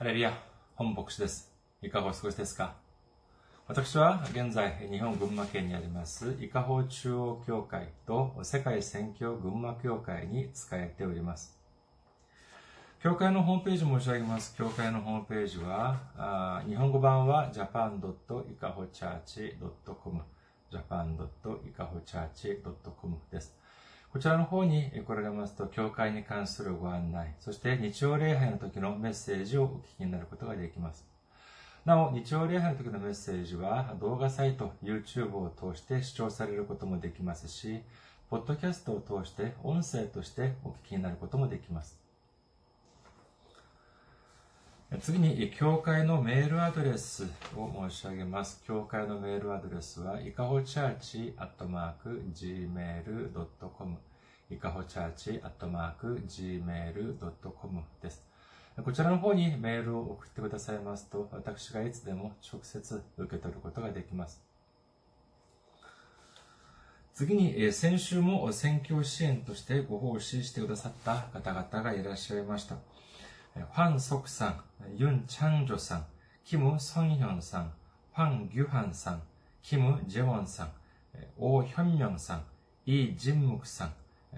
ハレリア、本牧師です。いかがお過ごしですか？私は現在、日本群馬県にあります、伊香保中央教会と世界宣教群馬教会に仕えております。教会のホームページ申し上げます。教会のホームページは、あ日本語版は japan.ikahochurch.com japan.ikahochurch.com です。こちらの方に来られますと、教会に関するご案内、そして日曜礼拝の時のメッセージをお聞きになることができます。なお、日曜礼拝の時のメッセージは動画サイト、YouTube を通して視聴されることもできますし、ポッドキャストを通して音声としてお聞きになることもできます。次に、教会のメールアドレスを申し上げます。教会のメールアドレスは、いかほチャーチアットマーク gmail.com いかほチャーチアットマーク gmail.com です。こちらの方にメールを送ってくださいますと、私がいつでも直接受け取ることができます。次に、先週も選挙支援としてご奉仕してくださった方々がいらっしゃいました。ファン・ソクさん、ユン・チャンジョさん、キム・ソンヒョンさん、ファン・ギュハンさん、キム・ジェウォンさん、オー・ヒョンミョンさん、イ・ジンムクさん、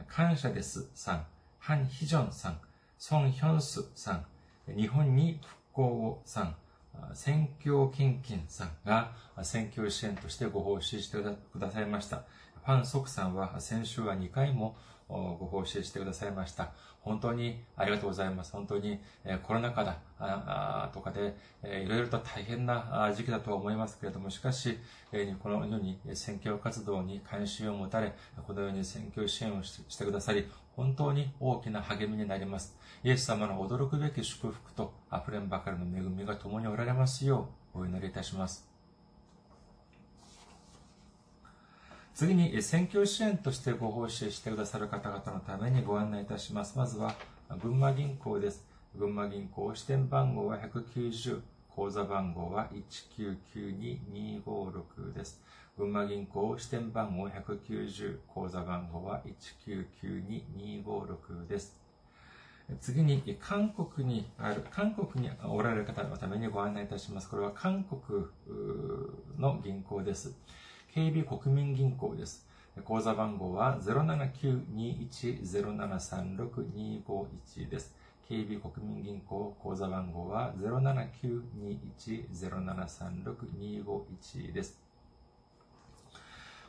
感謝ですさん、ハン・ヒジョンさん、ソン・ヒョンスさん、日本に復興をさん、選挙献金さんが選挙支援としてご奉仕してくださいました。ファン・ソクさんは先週は2回もご奉仕してくださいました。本当にありがとうございます。本当にコロナ禍だとかでいろいろと大変な時期だとは思いますけれども、しかし、このように選挙活動に関心を持たれ、このように選挙支援をしてくださり、本当に大きな励みになります。イエス様の驚くべき祝福と溢れんばかりの恵みが共におられますようお祈りいたします。次に、選挙支援としてご奉仕してくださる方々のためにご案内いたします。まずは、群馬銀行です。群馬銀行支店番号は190、口座番号は1992256です。群馬銀行支店番号190、口座番号は1992256です。次に、韓国にある、韓国におられる方のためにご案内いたします。これは韓国の銀行です。KB 国民銀行です。口座番号は079-210736-251です。KB 国民銀行口座番号は0792107362251です。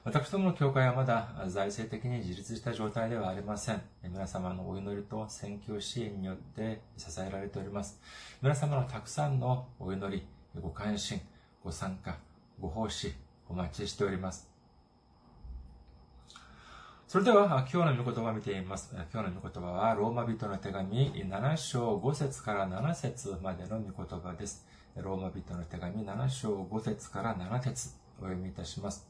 私どもの教会はまだ財政的に自立した状態ではありません。皆様のお祈りと選挙支援によって支えられております。皆様のたくさんのお祈り、ご関心、ご参加、ご奉仕、お待ちしております。それでは、今日の御言葉を見てみます。今日の御言葉は、ローマ人の手紙7章5節から7節までの御言葉です。ローマ人の手紙7章5節から7節お読みいたします。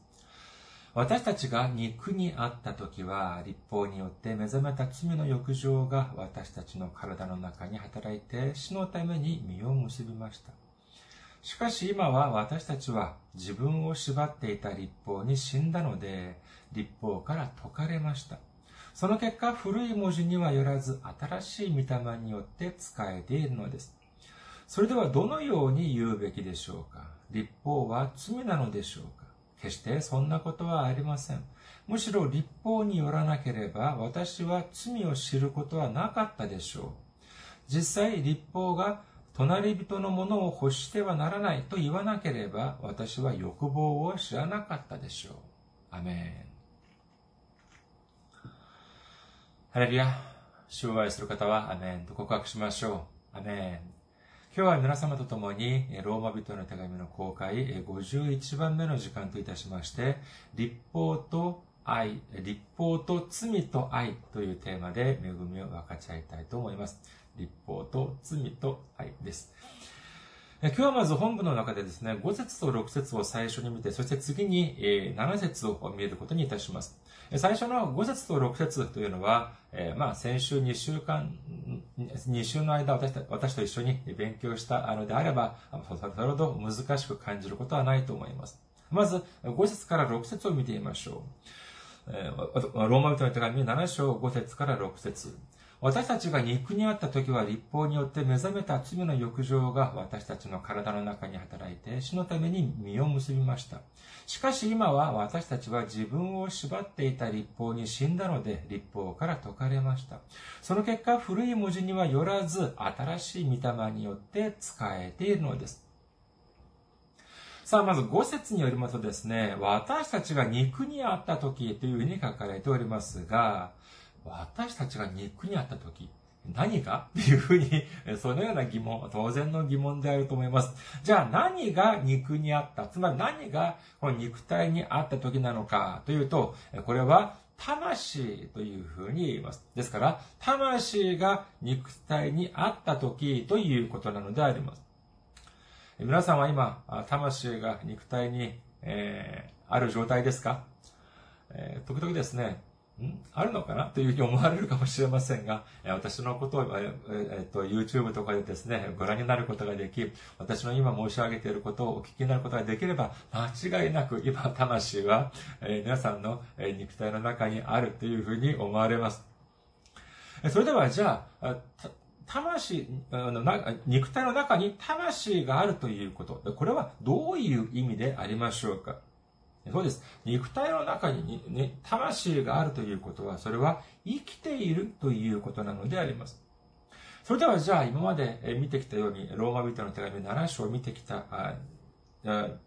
私たちが肉にあった時は、立法によって目覚めた罪の欲情が私たちの体の中に働いて死のために実を結びました。しかし今は私たちは自分を縛っていた立法に死んだので、立法から解かれました。その結果、古い文字にはよらず、新しい御霊によって使えているのです。それではどのように言うべきでしょうか？立法は罪なのでしょうか？決してそんなことはありません。むしろ立法によらなければ、私は罪を知ることはなかったでしょう。実際、立法が隣人のものを欲してはならないと言わなければ、私は欲望を知らなかったでしょう。アメン。ハレルヤ、主を愛する方はアメンと告白しましょう。アメン。今日は皆様と共に、ローマ人の手紙の公開51番目の時間といたしまして、立法と愛、立法と罪と愛というテーマで恵みを分かち合いたいと思います。立法と罪と愛です。今日はまず本部の中でですね、5節と6節を最初に見て、そして次に7節を見ることにいたします。最初の5節と6節というのは、まあ先週2週間、2週の間私私と一緒に勉強したのであれば、それほど難しく感じることはないと思います。まず5節から6節を見てみましょう。ローマ人の手紙7章5節から6節私たちが肉にあった時は立法によって目覚めた罪の欲情が私たちの体の中に働いて死のために実を結びました。しかし今は私たちは自分を縛っていた立法に死んだので立法から解かれました。その結果古い文字にはよらず新しい御霊によって使えているのです。さあ、まず5節によりますとですね、私たちが肉にあった時というふうに書かれておりますが、私たちが肉にあった時、何が？っていうふうに、そのような疑問、当然の疑問であると思います。じゃあ何が肉にあった？つまり何がこの肉体にあった時なのかというと、これは魂というふうに言います。ですから、魂が肉体にあった時ということなのであります。皆さんは今、魂が肉体に、えー、ある状態ですか、えー、時々ですね、ん？あるのかな？というふうに思われるかもしれませんが、私のことを、えっと、YouTube とかでですね、ご覧になることができ、私の今申し上げていることをお聞きになることができれば、間違いなく今、魂は、え皆さんの肉体の中にあるというふうに思われます。それでは、じゃあ、魂、肉体の中に魂があるということ。これはどういう意味でありましょうか？そうです。肉体の中に、ね、魂があるということは、それは生きているということなのであります。それではじゃあ今まで見てきたように、ローマ人の手紙7章を見てきた、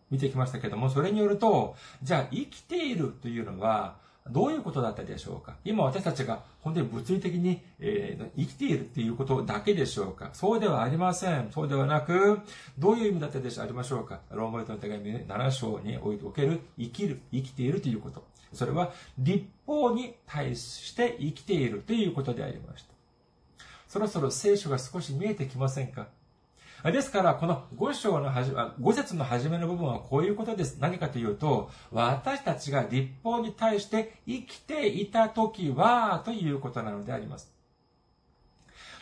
見てきましたけども、それによると、じゃあ生きているというのは、どういうことだったでしょうか？今私たちが本当に物理的に、えー、生きているっていうことだけでしょうか？そうではありません。そうではなく、どういう意味だったでしょう？ありましょうか？ローマ人の手紙7章における生きる、生きているということ。それは立法に対して生きているということでありました。そろそろ聖書が少し見えてきませんか？ですから、この5章の始め、5節の初めの部分はこういうことです。何かというと、私たちが立法に対して生きていた時は、ということなのであります。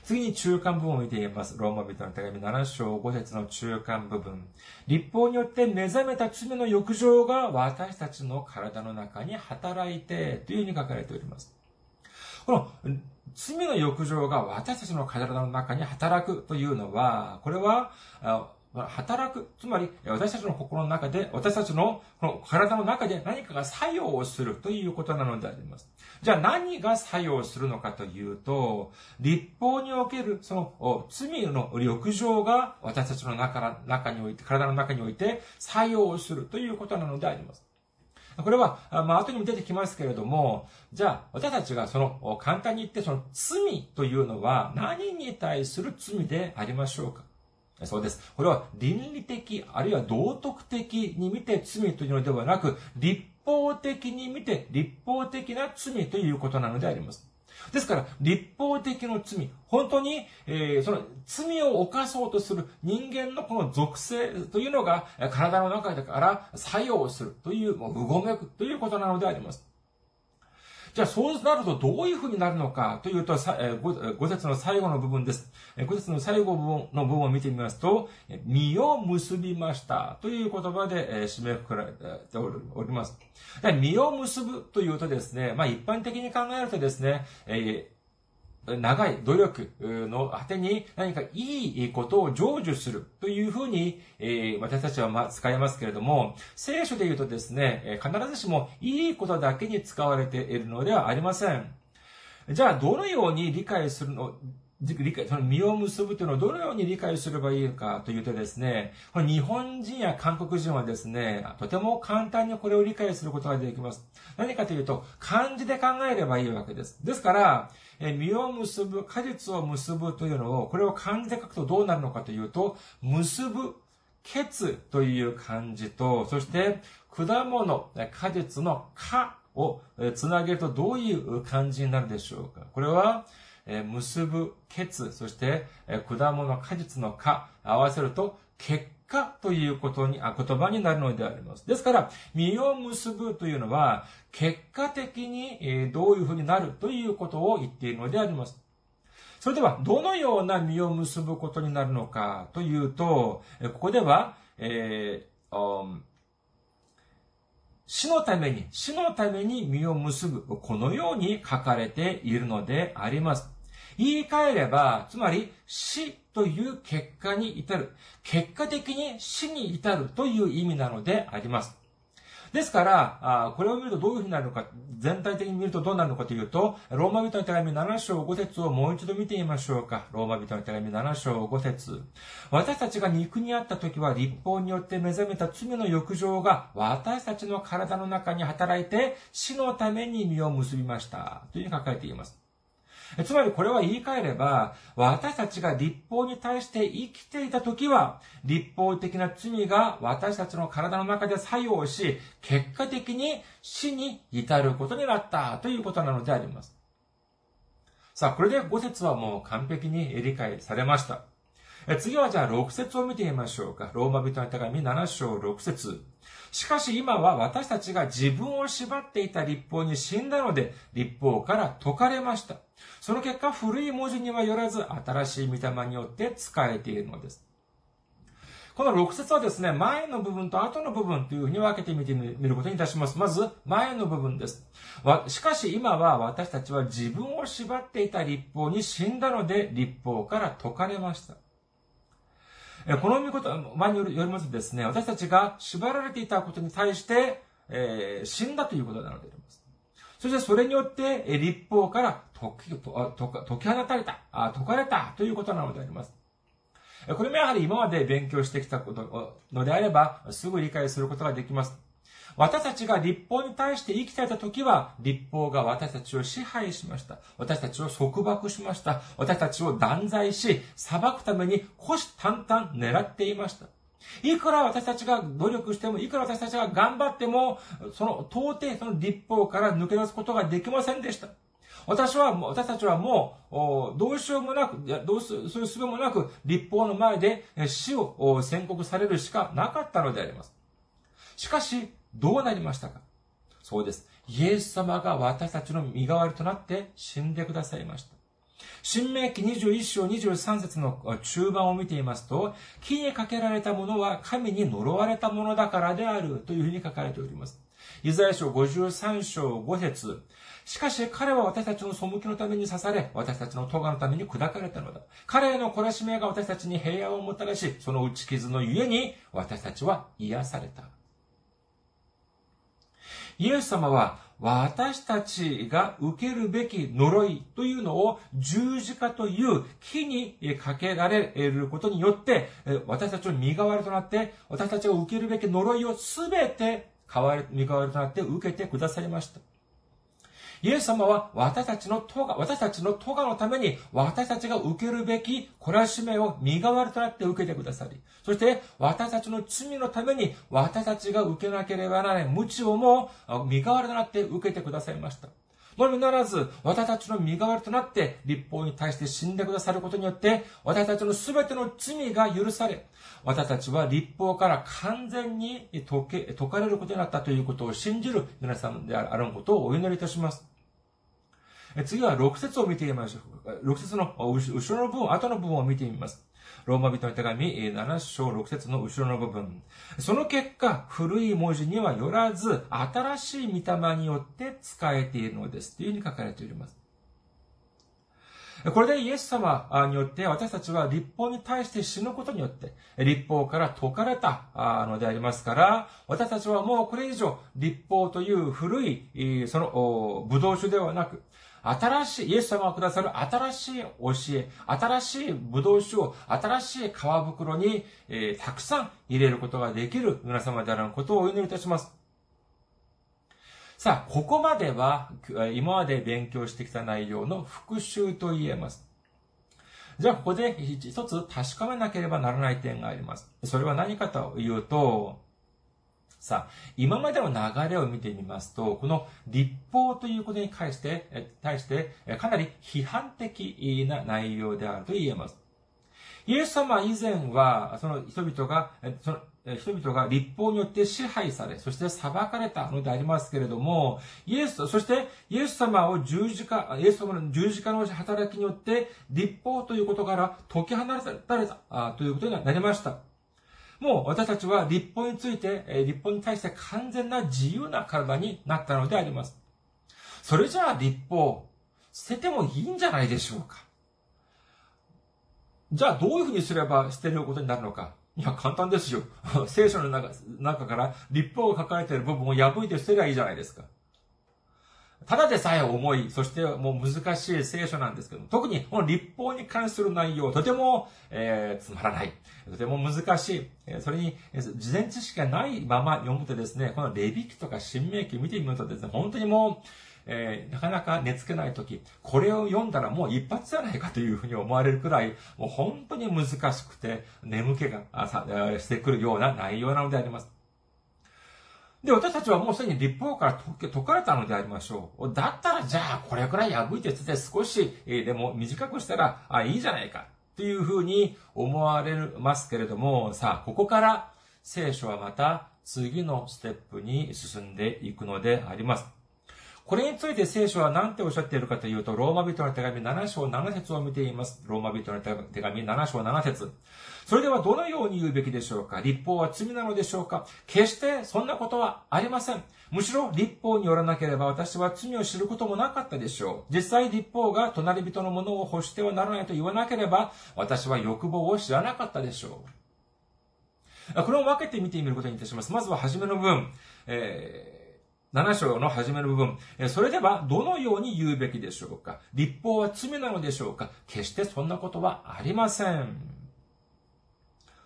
次に中間部分を見てみます。ローマ人の手紙7章5節の中間部分。立法によって目覚めた罪の欲情が私たちの体の中に働いて、というふうに書かれております。この罪の欲情が私たちの体の中に働くというのは、これは、働く。つまり、私たちの心の中で、私たちのこの体の中で何かが作用をするということなのであります。じゃあ何が作用するのかというと、立法におけるその罪の欲情が私たちの中中において、体の中において作用をするということなのであります。これは、まあ、後にも出てきますけれども、じゃあ、私たちがその、簡単に言って、その罪というのは何に対する罪でありましょうか？そうです。これは倫理的、あるいは道徳的に見て罪というのではなく、立法的に見て立法的な罪ということなのであります。ですから、立法的の罪、本当に、えー、その罪を犯そうとする人間のこの属性というのが体の中から作用するという、もう、うごめくということなのであります。じゃあそうなるとどういうふうになるのかというと、ご説の最後の部分です。ご説の最後の部分を見てみますと、身を結びましたという言葉で締めくくられております。身を結ぶというとですね、まあ一般的に考えるとですね、えー長い努力の果てに何かいいことを成就するというふうに、え私たちはま使いますけれども、聖書で言うとですね、必ずしもいいことだけに使われているのではありません。じゃあ、どのように理解するの、理解、その実を結ぶというのをどのように理解すればいいかというとですね、この日本人や韓国人はですね、とても簡単にこれを理解することができます。何かというと、漢字で考えればいいわけです。ですから、え実を結ぶ、果実を結ぶというのを、これを漢字で書くとどうなるのかというと、結ぶ、ケツという漢字と、そして果物、果実の果をつなげるとどういう漢字になるでしょうかこれは、結ぶ、ケツ、そして、果物、果実の果、合わせると、結果ということに、あ、言葉になるのであります。ですから、実を結ぶというのは、結果的に、えどういうふうになるということを言っているのであります。それでは、どのような実を結ぶことになるのかというと、ここでは、えー、死のために、死のために実を結ぶ、このように書かれているのであります。言い換えれば、つまり死という結果に至る。結果的に死に至るという意味なのであります。ですから、これを見るとどういうふうになるのか、全体的に見るとどうなるのかというと、ローマ人の手紙7章5節をもう一度見てみましょうか。ローマ人の手紙7章5節私たちが肉にあった時は立法によって目覚めた罪の欲情が私たちの体の中に働いて死のために実を結びました。というふうに書かれています。つまりこれは言い換えれば、私たちが立法に対して生きていた時は、立法的な罪が私たちの体の中で作用し、結果的に死に至ることになったということなのであります。さあ、これで5節はもう完璧に理解されました。次はじゃあ6節を見てみましょうか。ローマ人の手紙7章6節しかし今は私たちが自分を縛っていた立法に死んだので、立法から解かれました。その結果、古い文字にはよらず、新しい御霊によって使えているのです。この6節はですね、前の部分と後の部分というふうに分けてみてみることにいたします。まず、前の部分です。しかし今は私たちは自分を縛っていた立法に死んだので、立法から解かれました。この見事、前によりますとですね、私たちが縛られていたことに対して、えー、死んだということなのであります。そしてそれによって、立法から解き解き放たれた、解かれたということなのであります。これもやはり今まで勉強してきたことのであれば、すぐ理解することができます。私たちが立法に対して生きていた時は、立法が私たちを支配しました。私たちを束縛しました。私たちを断罪し、裁くために虎視眈々狙っていました。いくら私たちが努力しても、いくら私たちが頑張っても、その、到底その立法から抜け出すことができませんでした。私は、私たちはもう、どうしようもなく、どうす、そういう術もなく、立法の前で死を宣告されるしかなかったのであります。しかし、どうなりましたか？そうです。イエス様が私たちの身代わりとなって死んでくださいました。新明記21章23節の中盤を見ていますと、木にかけられたものは神に呪われたものだからであるというふうに書かれております。イザヤ書53章5節しかし彼は私たちの背きのために刺され、私たちの咎のために砕かれたのだ。彼への懲らしめが私たちに平和をもたらし、その打ち傷のゆえに私たちは癒された。イエス様は私たちが受けるべき呪いというのを十字架という木にかけられることによって、私たちの身代わりとなって、私たちが受けるべき呪いをすべて身代わりとなって受けてくださいました。イエス様は私たちの咎、私たちの咎のために私たちが受けるべき懲らしめを身代わりとなって受けてくださり、そして私たちの罪のために私たちが受けなければならない無知をも身代わりとなって受けてくださいました。のみならず、私たちの身代わりとなって、立法に対して死んでくださることによって、私たちの全ての罪が許され、私たちは立法から完全に解け、解かれることになったということを信じる皆さんであることをお祈りいたします。次は6節を見てみましょう。6節の後ろの部分、後の部分を見てみます。ローマ人の手紙7章6節の後ろの部分。その結果、古い文字にはよらず、新しい御霊によって使えているのです。というふうに書かれております。これでイエス様によって私たちは立法に対して死ぬことによって立法から解かれたのでありますから、私たちはもうこれ以上立法という古いその武道酒ではなく、新しい、イエス様がくださる新しい教え、新しい葡萄酒を新しい皮袋に、えー、たくさん入れることができる皆様であることをお祈りいたします。さあ、ここまでは、今まで勉強してきた内容の復習と言えます。じゃあ、ここで一つ確かめなければならない点があります。それは何かというと、さあ、今までの流れを見てみますと、この立法ということに対して、対して、かなり批判的な内容であると言えます。イエス様以前は、その人々が、その人々が立法によって支配され、そして裁かれたのでありますけれども、イエス、そしてイエス様を十字架、イエス様の十字架の働きによって、立法ということから解き放たれたということになりました。もう私たちは立法について、立法に対して完全な自由な体になったのであります。それじゃあ立法、捨ててもいいんじゃないでしょうかじゃあどういうふうにすれば捨てることになるのか。いや、簡単ですよ。聖書の中から立法が書かれている部分を破いて捨てりゃいいじゃないですか。ただでさえ重い、そしてもう難しい聖書なんですけど特にこの立法に関する内容、とても、えー、つまらない。とても難しい。それに、事前知識がないまま読むとですね、このレビキとか新明記見てみるとですね、本当にもう、えー、なかなか寝つけないとき、これを読んだらもう一発じゃないかというふうに思われるくらい、もう本当に難しくて、眠気がさしてくるような内容なのであります。で、私たちはもうすでに立法から解かれたのでありましょう。だったら、じゃあ、これくらい破いて捨てて少し、え、でも短くしたら、あ、いいじゃないか。っていうふうに思われますけれども、さあ、ここから聖書はまた次のステップに進んでいくのであります。これについて聖書は何ておっしゃっているかというと、ローマ人の手紙7章7節を見ています。ローマ人の手紙7章7節それではどのように言うべきでしょうか？立法は罪なのでしょうか？決してそんなことはありません。むしろ立法によらなければ私は罪を知ることもなかったでしょう。実際立法が隣人のものを欲してはならないと言わなければ私は欲望を知らなかったでしょう。これを分けて見てみることにいたします。まずは初めの文。えー7章の初めの部分。それでは、どのように言うべきでしょうか？立法は罪なのでしょうか？決してそんなことはありません。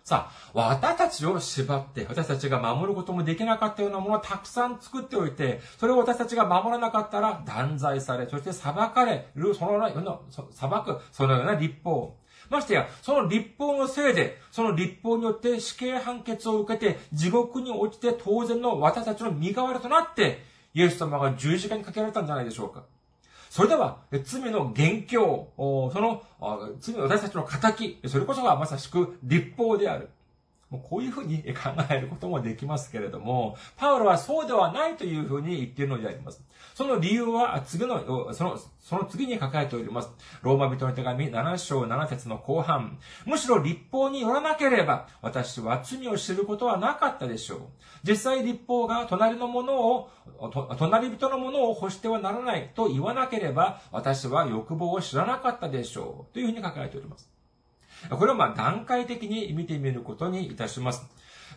さあ、私たちを縛って、私たちが守ることもできなかったようなものをたくさん作っておいて、それを私たちが守らなかったら断罪され、そして裁かれる、そのような、裁く、そのような立法。ましてや、その立法のせいで、その立法によって死刑判決を受けて、地獄に落ちて当然の私たちの身代わりとなって、イエス様が十字架にかけられたんじゃないでしょうか。それでは、罪の元凶、その、罪の私たちの仇、それこそがまさしく立法である。もうこういうふうに考えることもできますけれども、パウロはそうではないというふうに言っているのであります。その理由は次の、その、その次に書かれております。ローマ人の手紙7章7節の後半。むしろ立法によらなければ、私は罪を知ることはなかったでしょう。実際立法が隣のものを、隣人のものを欲してはならないと言わなければ、私は欲望を知らなかったでしょう。というふうに書かれております。これをまあ段階的に見てみることにいたします。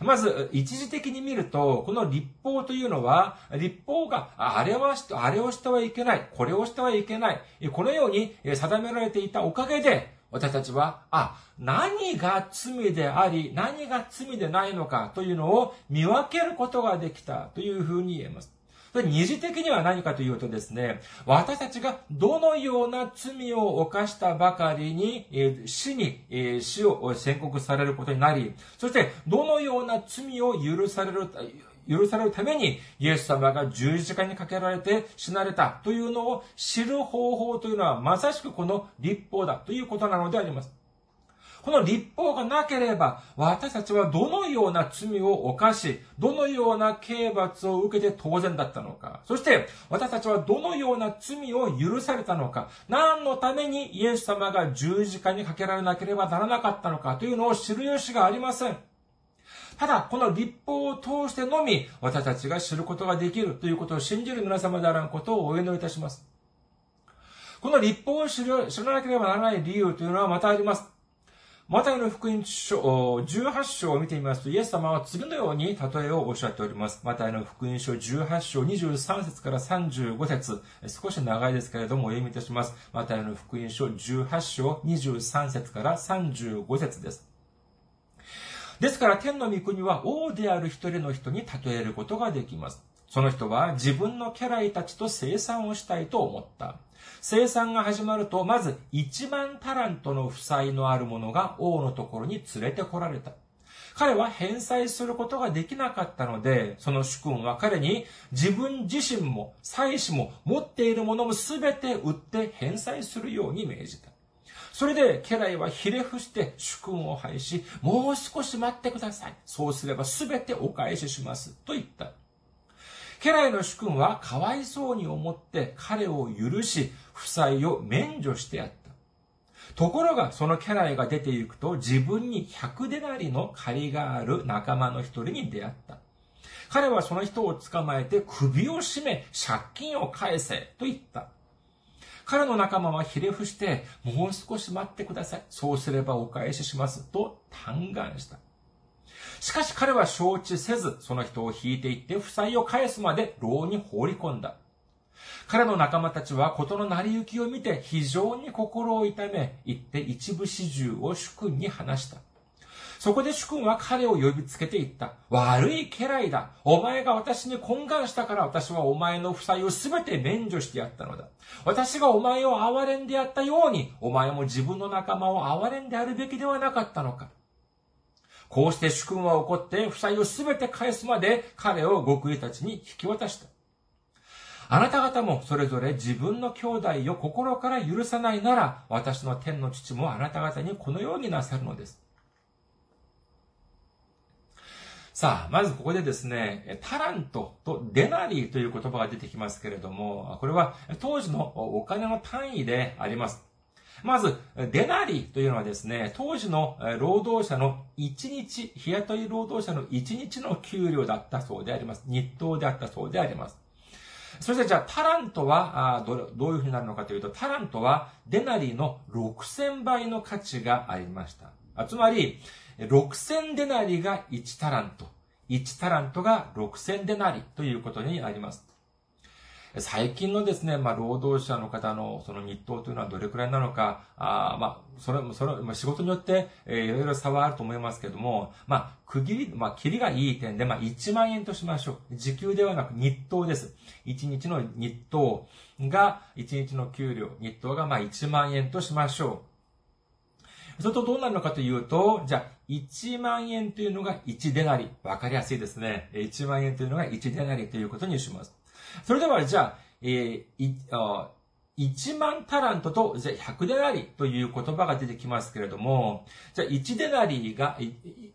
まず、一時的に見ると、この立法というのは、立法が、あれはし、あれをしてはいけない、これをしてはいけない、このように定められていたおかげで、私たちは、あ、何が罪であり、何が罪でないのかというのを見分けることができたというふうに言えます。二次的には何かというとですね、私たちがどのような罪を犯したばかりに、死に、死を宣告されることになり、そしてどのような罪を許される、許されるために、イエス様が十字架にかけられて死なれたというのを知る方法というのは、まさしくこの立法だということなのであります。この立法がなければ、私たちはどのような罪を犯し、どのような刑罰を受けて当然だったのか。そして、私たちはどのような罪を許されたのか。何のためにイエス様が十字架にかけられなければならなかったのかというのを知る由がありません。ただ、この立法を通してのみ、私たちが知ることができるということを信じる皆様であらんことをお祈りいたします。この立法を知らなければならない理由というのはまたあります。マタイの福音書、18章を見てみますと、イエス様は次のように例えをおっしゃっております。マタイの福音書18章23節から35節少し長いですけれどもお読みいたします。マタイの福音書18章23節から35節です。ですから天の御国は王である一人の人に例えることができます。その人は自分の家来たちと生産をしたいと思った。生産が始まると、まず1万タラントの負債のある者が王のところに連れてこられた。彼は返済することができなかったので、その主君は彼に自分自身も妻子も持っているものも全て売って返済するように命じた。それで家来はひれ伏して主君を拝し、もう少し待ってください。そうすれば全てお返しします。と言った。家来の主君はかわいそうに思って彼を許し、負債を免除してやった。ところが、その家来が出て行くと、自分に100デナリの借りがある仲間の一人に出会った。彼はその人を捕まえて首を絞め、借金を返せ、と言った。彼の仲間はひれ伏して、もう少し待ってください。そうすればお返しします。と嘆願した。しかし彼は承知せず、その人を引いていって負債を返すまで牢に放り込んだ。彼の仲間たちは事の成り行きを見て非常に心を痛め、行って一部始終を主君に話した。そこで主君は彼を呼びつけて言った。悪い家来だ。お前が私に懇願したから私はお前の負債をすべて免除してやったのだ。私がお前を憐れんでやったように、お前も自分の仲間を憐れんであるべきではなかったのか。こうして主君は怒って負債をすべて返すまで彼を極意たちに引き渡した。あなた方もそれぞれ自分の兄弟を心から許さないなら、私の天の父もあなた方にこのようになさるのです。さあ、まずここでですね、タラントとデナリーという言葉が出てきますけれども、これは当時のお金の単位であります。まず、デナリというのはですね、当時の労働者の1日、日雇い労働者の1日の給料だったそうであります。日当であったそうであります。そしてじゃあ、タラントはどどういうふうになるのかというと、タラントはデナリの6000倍の価値がありました。つまり、6000デナリが1タラント。1タラントが6000デナリということになります。最近のですね、まあ、労働者の方のその日当というのはどれくらいなのか、あまあ、それも、それ、まあ、仕事によって、え、いろいろ差はあると思いますけども、まあ、区切り、まあ、切りがいい点で、まあ、1万円としましょう。時給ではなく日当です。1日の日当が、1日の給料、日当がまあ1万円としましょう。それとどうなるのかというと、じゃあ、1万円というのが1デナリ。わかりやすいですね。1万円というのが1デナリということにします。それでは、じゃあ、えー、あ1万タラントと、じゃあ100デナリという言葉が出てきますけれども、じゃあ1デナリが、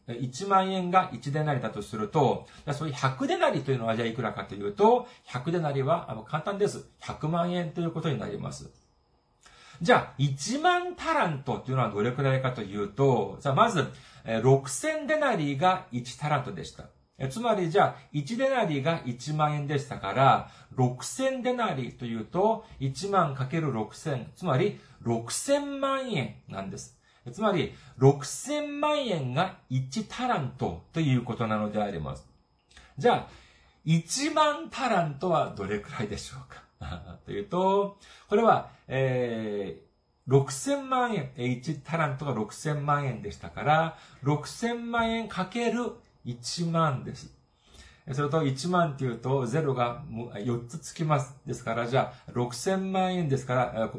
1万円が1デナリだとすると、そういう100デナリというのはじゃあいくらかというと、100デナリは簡単です。100万円ということになります。じゃあ、1万タラントというのはどれくらいかというと、じゃあまず、6000デナリが1タラントでした。つまりじゃあ、1デナリが1万円でしたから、6000デナリというと、1万かける6000、つまり6000万円なんです。つまり、6000万円が1タラントということなのであります。じゃあ、1万タラントはどれくらいでしょうか？というと、これは、えー、6000万円、1タラントが6000万円でしたから、6000万円かける1万です。それと1万っていうと0が4つつきます。ですから、じゃあ6000万円ですから、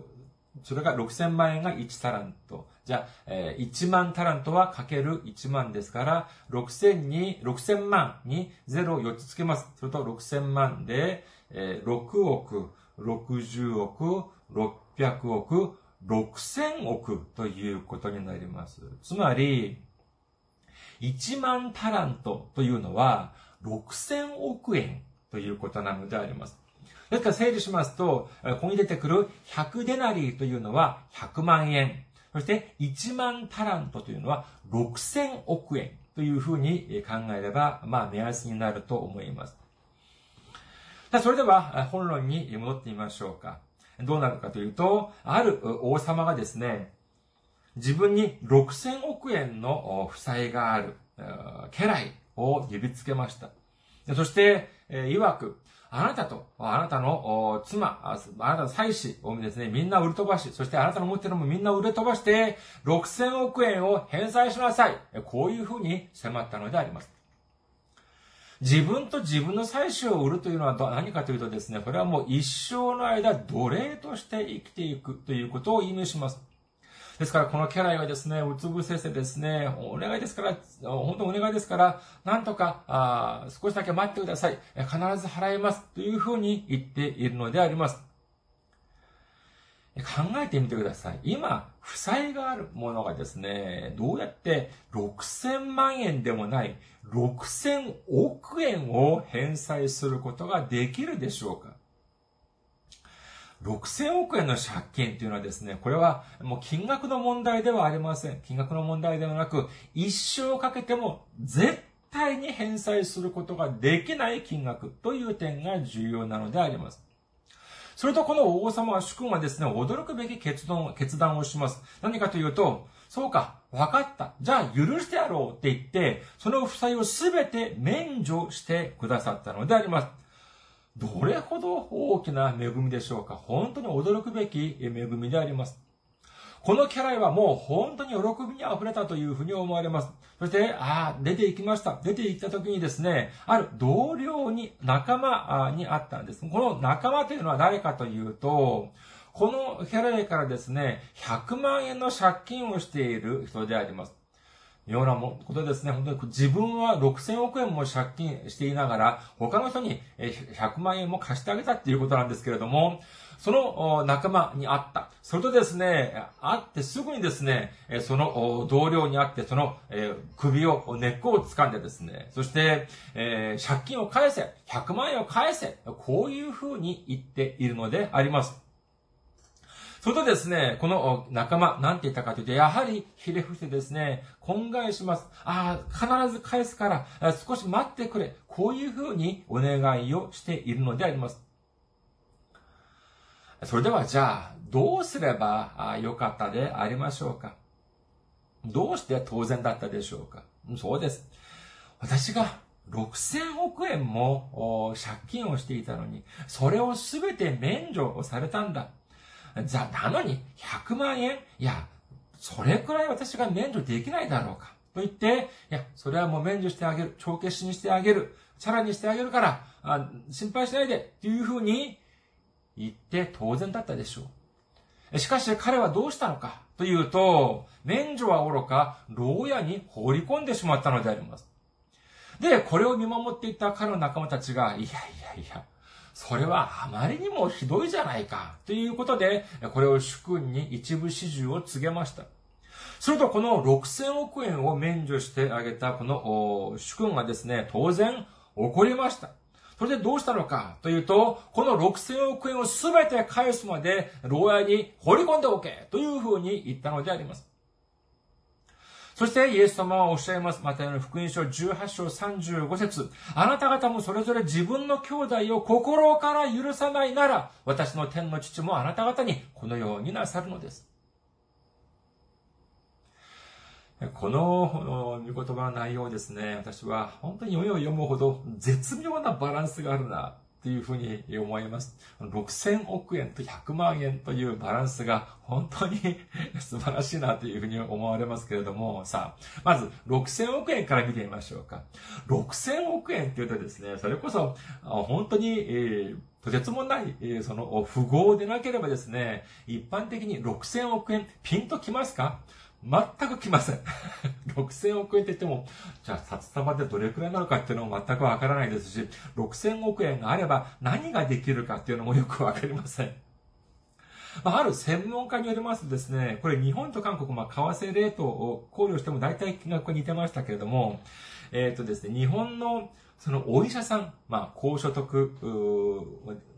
それが6000万円が1タラント。じゃあ、1万タラントはかける1万ですから、6000に、6000万に0を4つつけます。それと6000万で、6億、60億、600億、6000億ということになります。つまり、1万タラントというのは6000億円ということなのであります。ですから整理しますと、ここに出てくる100デナリーというのは100万円。そして1万タラントというのは6000億円というふうに考えれば、まあ目安になると思います。それでは本論に戻ってみましょうか。どうなるかというと、ある王様がですね、自分に6000億円の負債がある、家来を指つけました。そして、えー、曰く、あなたと、あなたの妻、あなたの妻子をですね、みんな売り飛ばし、そしてあなたの持ってるのもみんな売り飛ばして、6000億円を返済しなさい。こういうふうに迫ったのであります。自分と自分の妻子を売るというのは何かというとですね、これはもう一生の間奴隷として生きていくということを意味します。ですから、この家来はですね、うつ伏せてですね、お願いですから、本当お願いですから、なんとか、あ少しだけ待ってください。必ず払います。というふうに言っているのであります。考えてみてください。今、負債があるものがですね、どうやって6000万円でもない6000億円を返済することができるでしょうか6000億円の借金というのはですね、これはもう金額の問題ではありません。金額の問題ではなく、一生かけても絶対に返済することができない金額という点が重要なのであります。するとこの王様は主君はですね、驚くべき決断決断をします。何かというと、そうか、わかった。じゃあ許してやろうって言って、その負債をすべて免除してくださったのであります。どれほど大きな恵みでしょうか？本当に驚くべき恵みであります。このキャラはもう本当に喜びに溢れたというふうに思われます。そして、ああ、出て行きました。出て行った時にですね、ある同僚に、仲間に会ったんです。この仲間というのは誰かというと、このキャラからですね、100万円の借金をしている人であります。ようなことですね。本当に自分は6000億円も借金していながら、他の人に100万円も貸してあげたっていうことなんですけれども、その仲間に会った。それとですね、会ってすぐにですね、その同僚に会って、その首を、根っこを掴んでですね、そしてえ、借金を返せ、100万円を返せ、こういうふうに言っているのであります。それとですね、この仲間、なんて言ったかというと、やはりひれ伏してですね、懇願します。ああ、必ず返すから、少し待ってくれ。こういうふうにお願いをしているのであります。それではじゃあ、どうすればよかったでありましょうか？どうして当然だったでしょうか？そうです。私が6000億円も借金をしていたのに、それをすべて免除されたんだ。じゃあ、なのに、100万円いや、それくらい私が免除できないだろうか。と言って、いや、それはもう免除してあげる。帳消しにしてあげる。チャラにしてあげるから、あ心配しないで。っていうふうに言って当然だったでしょう。しかし彼はどうしたのか？というと、免除は愚か、牢屋に放り込んでしまったのであります。で、これを見守っていた彼の仲間たちが、いやいやいや、それはあまりにもひどいじゃないか。ということで、これを主君に一部始終を告げました。すると、この6000億円を免除してあげたこの主君がですね、当然怒りました。それでどうしたのかというと、この6000億円をすべて返すまで牢屋に放り込んでおけというふうに言ったのであります。そしてイエス様はおっしゃいます。またの福音書18章35節あなた方もそれぞれ自分の兄弟を心から許さないなら、私の天の父もあなた方にこのようになさるのです。この御言葉の内容ですね、私は本当に読みを読むほど絶妙なバランスがあるなっていうふうに思います。6000億円と100万円というバランスが本当に 素晴らしいなというふうに思われますけれども、さあ、まず6000億円から見てみましょうか。6000億円っていうとですね、それこそ本当に、えーとてつもない、えその、富豪でなければですね、一般的に6000億円、ピンときますか？全く来ません。6000億円って言っても、じゃあ札束でどれくらいなのかっていうのも全くわからないですし、6000億円があれば何ができるかっていうのもよくわかりません。まあ、ある専門家によりますとですね、これ日本と韓国、まあ、為替レートを考慮しても大体金額が似てましたけれども、えっ、ー、とですね、日本のそのお医者さん、まあ、高所得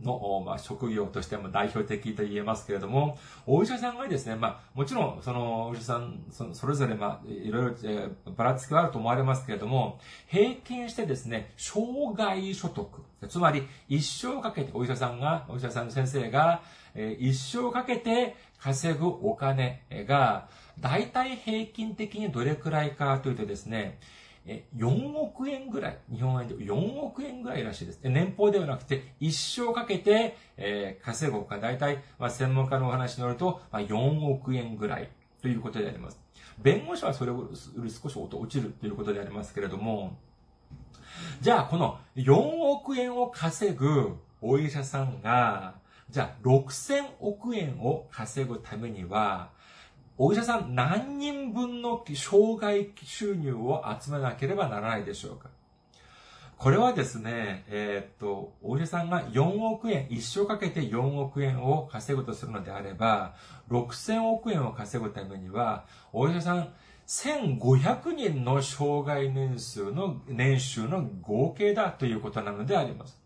の、まあ、職業としても代表的と言えますけれども、お医者さんがですね、まあ、もちろん、その、お医者さん、そそれぞれ、まあ、いろいろ、えー、ばらつきはあると思われますけれども、平均してですね、障害所得、つまり、一生かけて、お医者さんが、お医者さんの先生が、えー、一生かけて稼ぐお金が、大体平均的にどれくらいかというとですね、4億円ぐらい、日本円で4億円ぐらいらしいです。年俸ではなくて、一生かけて、えー、稼ぐお金、大体、まあ、専門家のお話によると、まあ、4億円ぐらいということであります。弁護士はそれより少し落ちるということでありますけれども、じゃあ、この4億円を稼ぐお医者さんが、じゃあ、6000億円を稼ぐためには、お医者さん何人分の障害収入を集めなければならないでしょうか？これはですね、えー、っと、お医者さんが4億円、一生かけて4億円を稼ぐとするのであれば、6000億円を稼ぐためには、お医者さん1500人の障害年数の、年収の合計だということなのであります。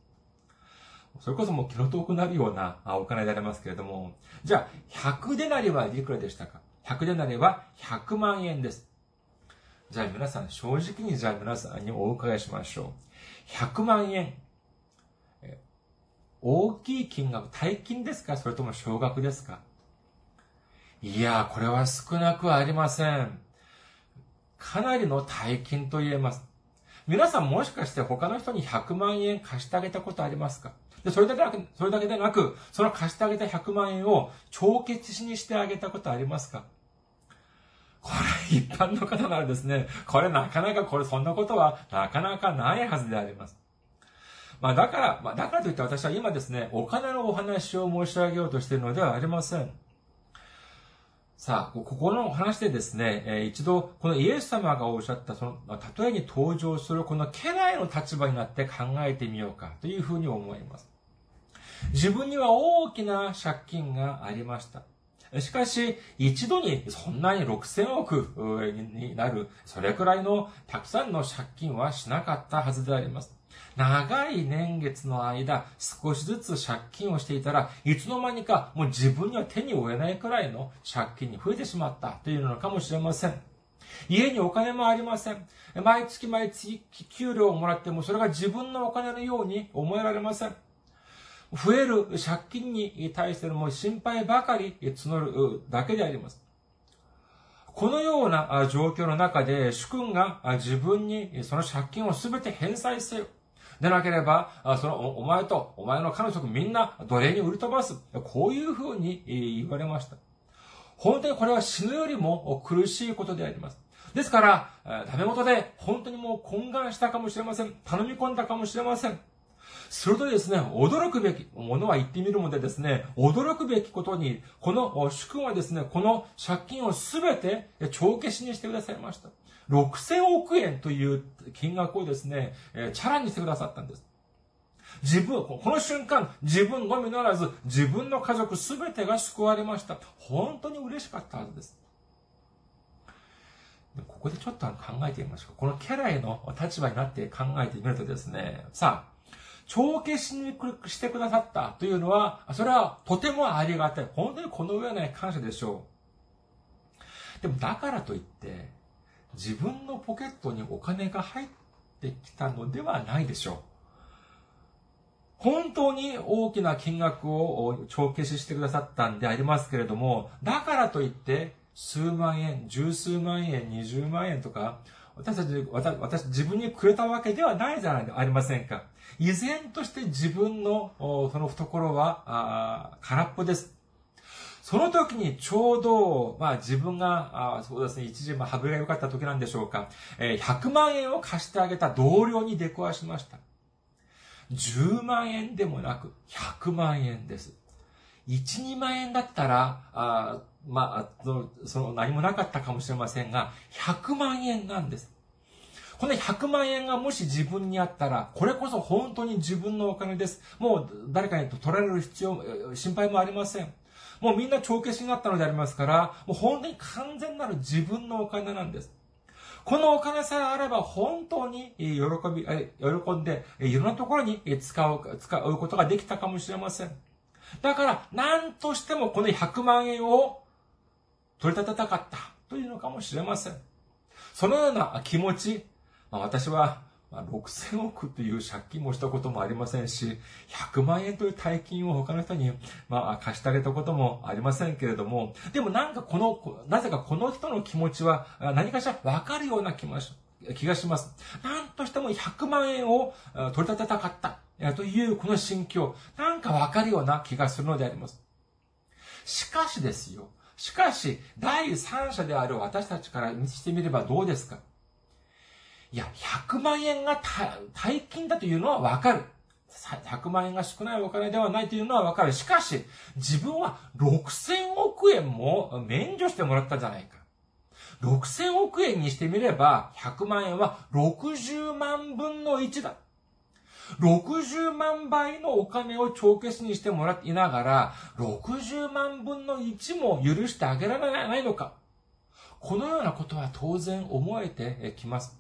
それこそもう気の遠くなるようなお金でありますけれども、じゃあ、100デナリはいくらでしたか？100デナリは100万円です。じゃあ皆さん、正直にじゃあ皆さんにお伺いしましょう。100万円。大きい金額、大金ですか？それとも少額ですか？いやー、これは少なくありません。かなりの大金と言えます。皆さんもしかして他の人に100万円貸してあげたことありますか？で、それだけなく、それだけでなく、その貸してあげた100万円を帳消しにしてあげたことありますか？これ一般の方ならですね、これなかなかこれそんなことはなかなかないはずであります。まあだから、まあだからといって私は今ですね、お金のお話を申し上げようとしているのではありません。さあ、ここの話でですね、え一度、このイエス様がおっしゃった、その、例えに登場するこの家来の立場になって考えてみようかというふうに思います。自分には大きな借金がありました。しかし、一度にそんなに6000億になる、それくらいのたくさんの借金はしなかったはずであります。長い年月の間、少しずつ借金をしていたらいつの間にかもう自分には手に負えないくらいの借金に増えてしまったというのかもしれません。家にお金もありません。毎月毎月給料をもらってもそれが自分のお金のように思えられません。増える借金に対してのもう心配ばかり募るだけであります。このような状況の中で主君が自分にその借金をすべて返済せよ。でなければ、そのお前とお前の彼女とみんな奴隷に売り飛ばす。こういうふうに言われました。本当にこれは死ぬよりも苦しいことであります。ですから、ダメ元で本当にもう懇願したかもしれません。頼み込んだかもしれません。するとですね、驚くべき、ものは言ってみるもんでですね、驚くべきことに、この主君はですね、この借金をすべて帳消しにしてくださいました。6000億円という金額をですね、チャラにしてくださったんです。自分、この瞬間、自分のみならず、自分の家族すべてが救われました。本当に嬉しかったはずです。ここでちょっと考えてみましょう。この家来の立場になって考えてみるとですね、さあ、帳消しにしてくださったというのは、それはとてもありがたい。本当にこの上ない感謝でしょう。でもだからといって、自分のポケットにお金が入ってきたのではないでしょう。本当に大きな金額を帳消ししてくださったんでありますけれども、だからといって、数万円、十数万円、二十万円とか、私たち、私、自分にくれたわけではないじゃないありませんか。依然として自分の、その懐は、空っぽです。その時にちょうど、まあ自分が、あそうですね、一時、まあ、羽振りが良かった時なんでしょうか、えー、100万円を貸してあげた同僚に出くわしました。10万円でもなく、100万円です。1、2万円だったら、まあ、その何もなかったかもしれませんが、100万円なんです。この100万円がもし自分にあったら、これこそ本当に自分のお金です。もう誰かに取られる必要、心配もありません。もうみんな帳消しになったのでありますから、もう本当に完全なる自分のお金なんです。このお金さえあれば本当に喜び、喜んで、いろんなところに使う、使うことができたかもしれません。だから、何としてもこの100万円を取り立てたかったというのかもしれません。そのような気持ち、私は6000億という借金もしたこともありませんし、100万円という大金を他の人に、まあ、貸してあげたこともありませんけれども、でもなんかこの、なぜかこの人の気持ちは何かしらわかるような気も気がします。なんとしても100万円を取り立てたかったというこの心境、なんかわかるような気がするのであります。しかしですよ。しかし、第三者である私たちからしてみればどうですか？いや、100万円が大金だというのはわかる。100万円が少ないお金ではないというのはわかる。しかし、自分は6000億円も免除してもらったじゃないか。6000億円にしてみれば、100万円は60万分の1だ。60万倍のお金を帳消しにしてもらいながら、60万分の1も許してあげられないのか。このようなことは当然思えてきます。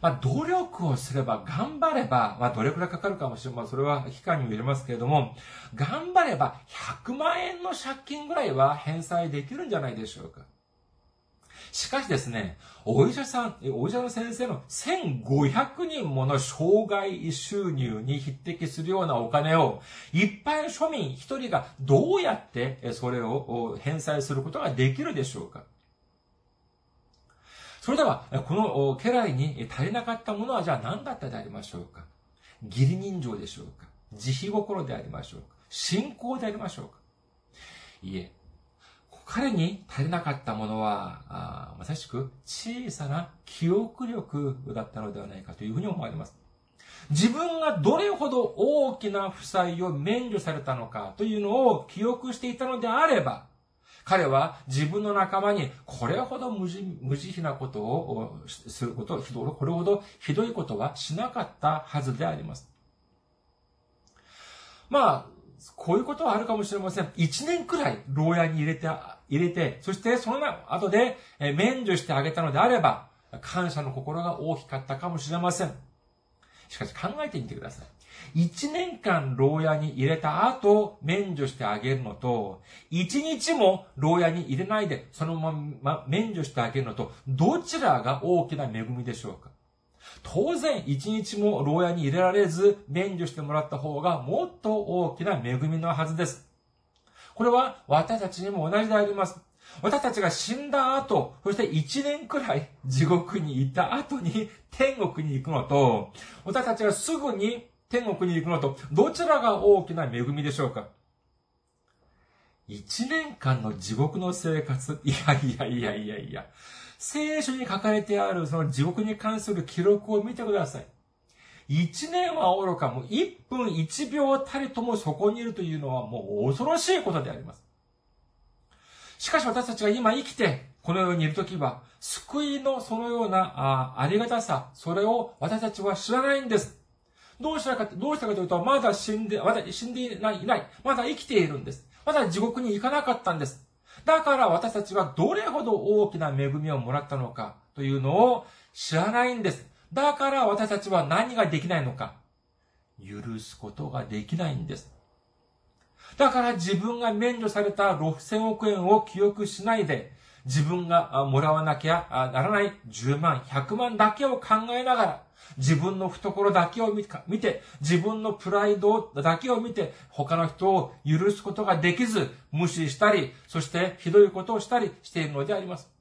まあ、努力をすれば、頑張れば、まあ、どれくらいかかるかもしれません。それは期間にもよりますけれども、頑張れば、100万円の借金ぐらいは返済できるんじゃないでしょうか。しかしですね、お医者さん、お医者の先生の1500人もの障害収入に匹敵するようなお金を、一般庶民一人がどうやってそれを返済することができるでしょうか。それでは、この家来に足りなかったものはじゃあ何だったでありましょうか。義理人情でしょうか。慈悲心でありましょうか。信仰でありましょうか。いえ、彼に足りなかったものは、まさしく小さな記憶力だったのではないかというふうに思われます。自分がどれほど大きな負債を免除されたのかというのを記憶していたのであれば、彼は自分の仲間にこれほど無慈悲なことをすること、これほどひどいことはしなかったはずであります。まあ、こういうことはあるかもしれません。一年くらい牢屋に入れて、入れて、そしてその後で免除してあげたのであれば、感謝の心が大きかったかもしれません。しかし考えてみてください。一年間牢屋に入れた後、免除してあげるのと、一日も牢屋に入れないで、そのまま免除してあげるのと、どちらが大きな恵みでしょうか当然、一日も牢屋に入れられず、免除してもらった方がもっと大きな恵みのはずです。これは私たちにも同じであります。私たちが死んだ後、そして一年くらい 地獄にいた後に天国に行くのと、私たちがすぐに天国に行くのと、どちらが大きな恵みでしょうか一年間の地獄の生活、いやいやいやいやいや、聖書に書かれてあるその地獄に関する記録を見てください。一年は愚か、もう一分一秒たりともそこにいるというのはもう恐ろしいことであります。しかし私たちが今生きて、この世にいるときは、救いのそのようなあありがたさ、それを私たちは知らないんです。どうしたか、どうしたかというと、まだ死んで、まだ死んでいない、いない。まだ生きているんです。まだ地獄に行かなかったんです。だから私たちはどれほど大きな恵みをもらったのかというのを知らないんです。だから私たちは何ができないのか。許すことができないんです。だから自分が免除された6000億円を記憶しないで、自分がもらわなきゃならない10万、100万だけを考えながら、自分の懐だけを見て、自分のプライドだけを見て、他の人を許すことができず、無視したり、そしてひどいことをしたりしているのであります。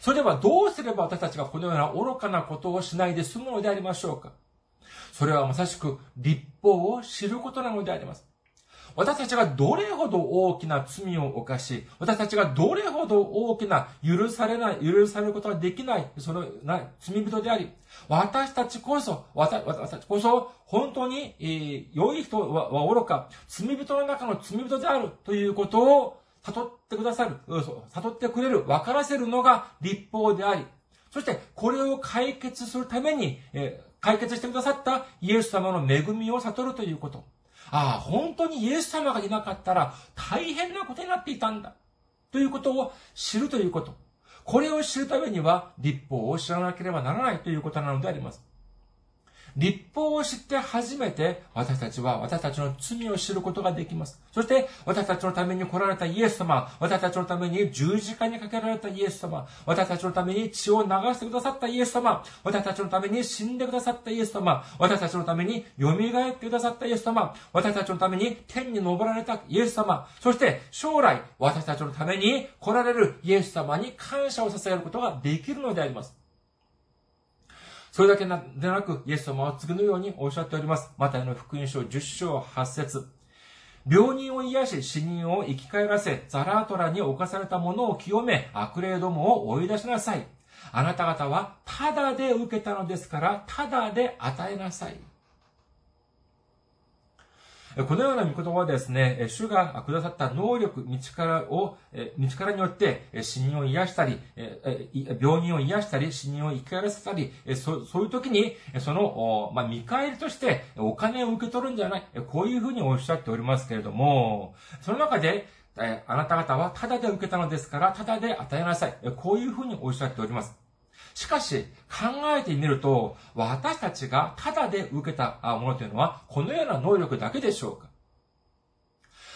それではどうすれば私たちがこのような愚かなことをしないで済むのでありましょうか？それはまさしく立法を知ることなのであります。私たちがどれほど大きな罪を犯し、私たちがどれほど大きな許されない、許されることができない、そのな罪人であり、私たちこそ、私たちこそ、本当に、えー、良い人は愚か、罪人の中の罪人であるということを悟ってくださる、悟ってくれる、分からせるのが立法であり、そしてこれを解決するために、えー、解決してくださったイエス様の恵みを悟るということ。ああ、本当にイエス様がいなかったら大変なことになっていたんだ。ということを知るということ。これを知るためには立法を知らなければならないということなのであります。立法を知って初めて私たちは私たちの罪を知ることができます。そして私たちのために来られたイエス様、私たちのために十字架にかけられたイエス様、私たちのために血を流してくださったイエス様、私たちのために死んでくださったイエス様、私たちのために蘇ってくださったイエス様、私たちのために天に昇られたイエス様、そして将来私たちのために来られるイエス様に感謝をさせることができるのであります。それだけでなく、イエス様は次のようにおっしゃっております。マタイの福音書10章8節病人を癒し、死人を生き返らせ、ザラートラに侵されたものを清め、悪霊どもを追い出しなさい。あなた方は、ただで受けたのですから、ただで与えなさい。このような御言葉はですね、主がくださった能力、道からを、道からによって死人を癒したり、病人を癒したり、死人を生き返らせたり、そういう時に、その、まあ、見返りとしてお金を受け取るんじゃない、こういうふうにおっしゃっておりますけれども、その中で、あなた方はタダで受けたのですから、タダで与えなさい。こういうふうにおっしゃっております。しかし、考えてみると、私たちがタダで受けたものというのは、このような能力だけでしょうか？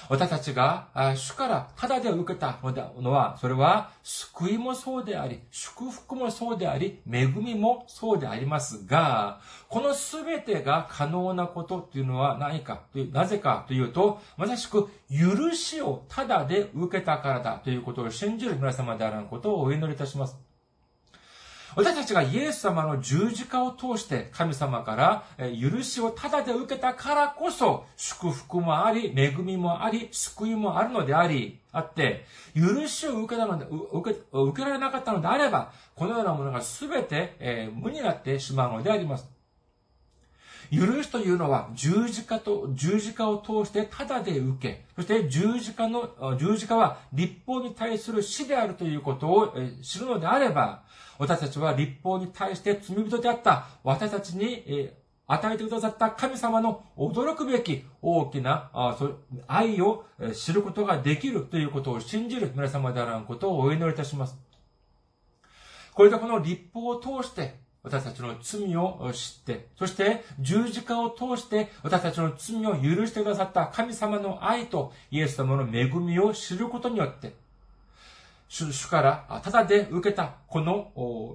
私たちが主からただで受けたのは、それは救いもそうであり、祝福もそうであり、恵みもそうでありますが、このすべてが可能なことっていうのは何か、なぜかというと、まさしく許しをただで受けたからだということを信じる皆様であることをお祈りいたします。私たちがイエス様の十字架を通して神様から許しをただで受けたからこそ祝福もあり、恵みもあり、救いもあるのであり、あって、許しを受けたので、受け、受けられなかったのであれば、このようなものが全て、えー、無になってしまうのであります。許しというのは十字架と、十字架を通してただで受け、そして十字架の、十字架は立法に対する死であるということを知るのであれば、私たちは立法に対して罪人であった私たちに与えてくださった神様の驚くべき大きな愛を知ることができるということを信じる皆様であらんことをお祈りいたします。これでこの立法を通して私たちの罪を知って、そして十字架を通して私たちの罪を許してくださった神様の愛とイエス様の恵みを知ることによって、主からただで受けたこの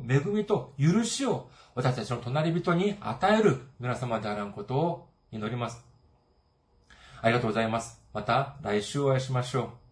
恵みと許しを私たちの隣人に与える皆様であらんことを祈ります。ありがとうございます。また来週お会いしましょう。